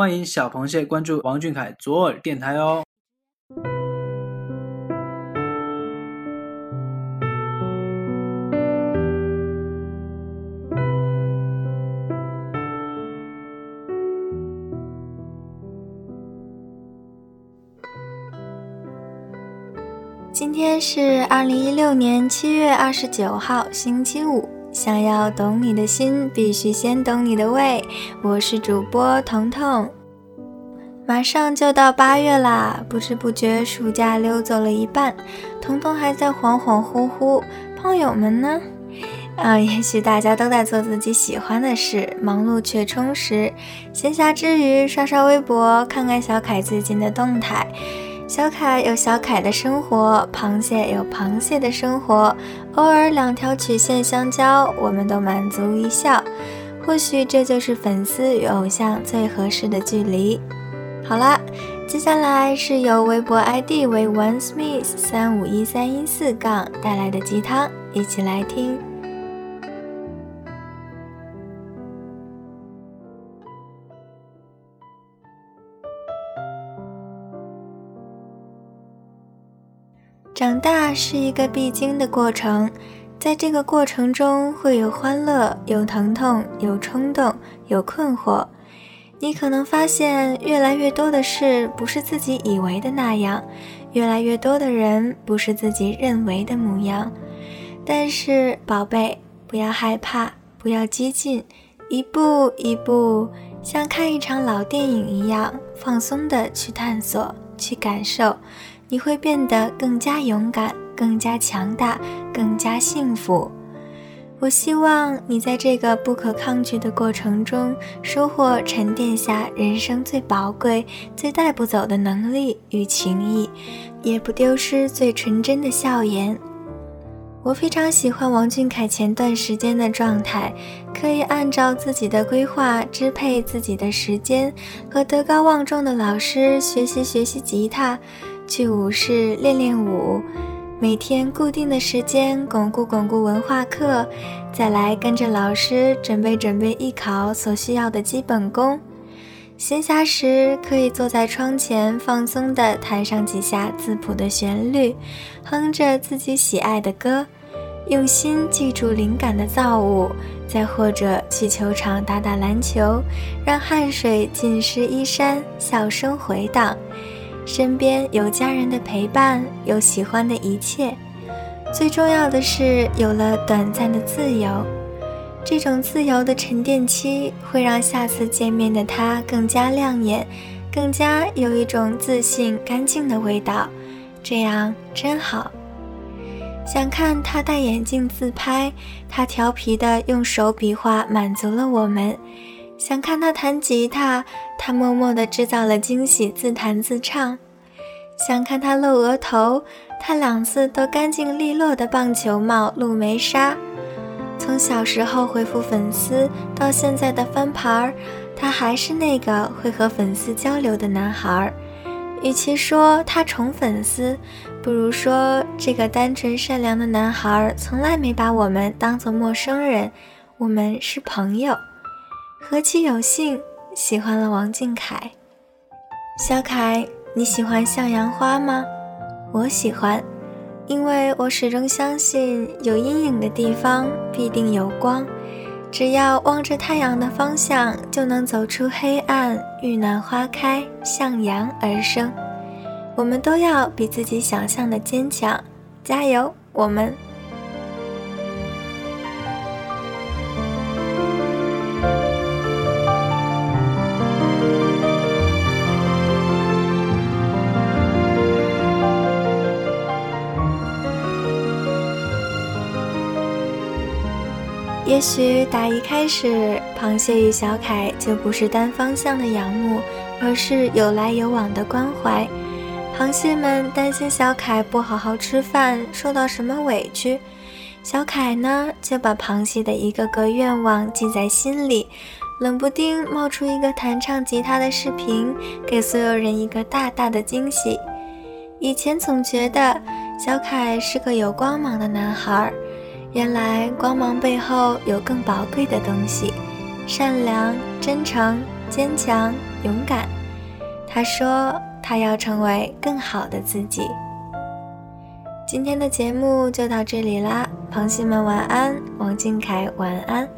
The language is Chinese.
欢迎小螃蟹关注王俊凯左耳电台哦。今天是二零一六年七月二十九号，星期五。想要懂你的心，必须先懂你的胃。我是主播彤彤。马上就到八月啦，不知不觉暑假溜走了一半，彤彤还在恍恍惚惚。朋友们呢？啊，也许大家都在做自己喜欢的事，忙碌却充实。闲暇之余，刷刷微博，看看小凯最近的动态。小凯有小凯的生活，螃蟹有螃蟹的生活，偶尔两条曲线相交，我们都满足一笑。或许这就是粉丝与偶像最合适的距离。好啦，接下来是由微博 ID 为 One Smith 三五一三一四杠带来的鸡汤，一起来听。长大是一个必经的过程，在这个过程中会有欢乐，有疼痛，有冲动，有困惑。你可能发现越来越多的事不是自己以为的那样，越来越多的人不是自己认为的模样。但是，宝贝，不要害怕，不要激进，一步一步，像看一场老电影一样，放松的去探索，去感受。你会变得更加勇敢，更加强大，更加幸福。我希望你在这个不可抗拒的过程中，收获沉淀下人生最宝贵、最带不走的能力与情谊，也不丢失最纯真的笑颜。我非常喜欢王俊凯前段时间的状态，可以按照自己的规划支配自己的时间，和德高望重的老师学习学习吉他。去舞室练练舞，每天固定的时间巩固巩固文化课，再来跟着老师准备准备艺考所需要的基本功。闲暇时可以坐在窗前放松地弹上几下字谱的旋律，哼着自己喜爱的歌，用心记住灵感的造物。再或者去球场打打篮球，让汗水浸湿衣衫，笑声回荡。身边有家人的陪伴，有喜欢的一切，最重要的是有了短暂的自由。这种自由的沉淀期会让下次见面的他更加亮眼，更加有一种自信、干净的味道。这样真好。想看他戴眼镜自拍，他调皮的用手比划，满足了我们。想看他弹吉他，他默默地制造了惊喜，自弹自唱。想看他露额头，他两次都干净利落的棒球帽露眉纱。从小时候回复粉丝到现在的翻牌儿，他还是那个会和粉丝交流的男孩儿。与其说他宠粉丝，不如说这个单纯善良的男孩儿从来没把我们当做陌生人，我们是朋友。何其有幸喜欢了王俊凯，小凯，你喜欢向阳花吗？我喜欢，因为我始终相信有阴影的地方必定有光，只要望着太阳的方向，就能走出黑暗，遇暖花开，向阳而生。我们都要比自己想象的坚强，加油，我们。也许打一开始，螃蟹与小凯就不是单方向的仰慕，而是有来有往的关怀。螃蟹们担心小凯不好好吃饭，受到什么委屈，小凯呢就把螃蟹的一个个愿望记在心里，冷不丁冒出一个弹唱吉他的视频，给所有人一个大大的惊喜。以前总觉得小凯是个有光芒的男孩。原来光芒背后有更宝贵的东西，善良、真诚、坚强、勇敢。他说他要成为更好的自己。今天的节目就到这里啦，螃蟹们晚安，王俊凯晚安。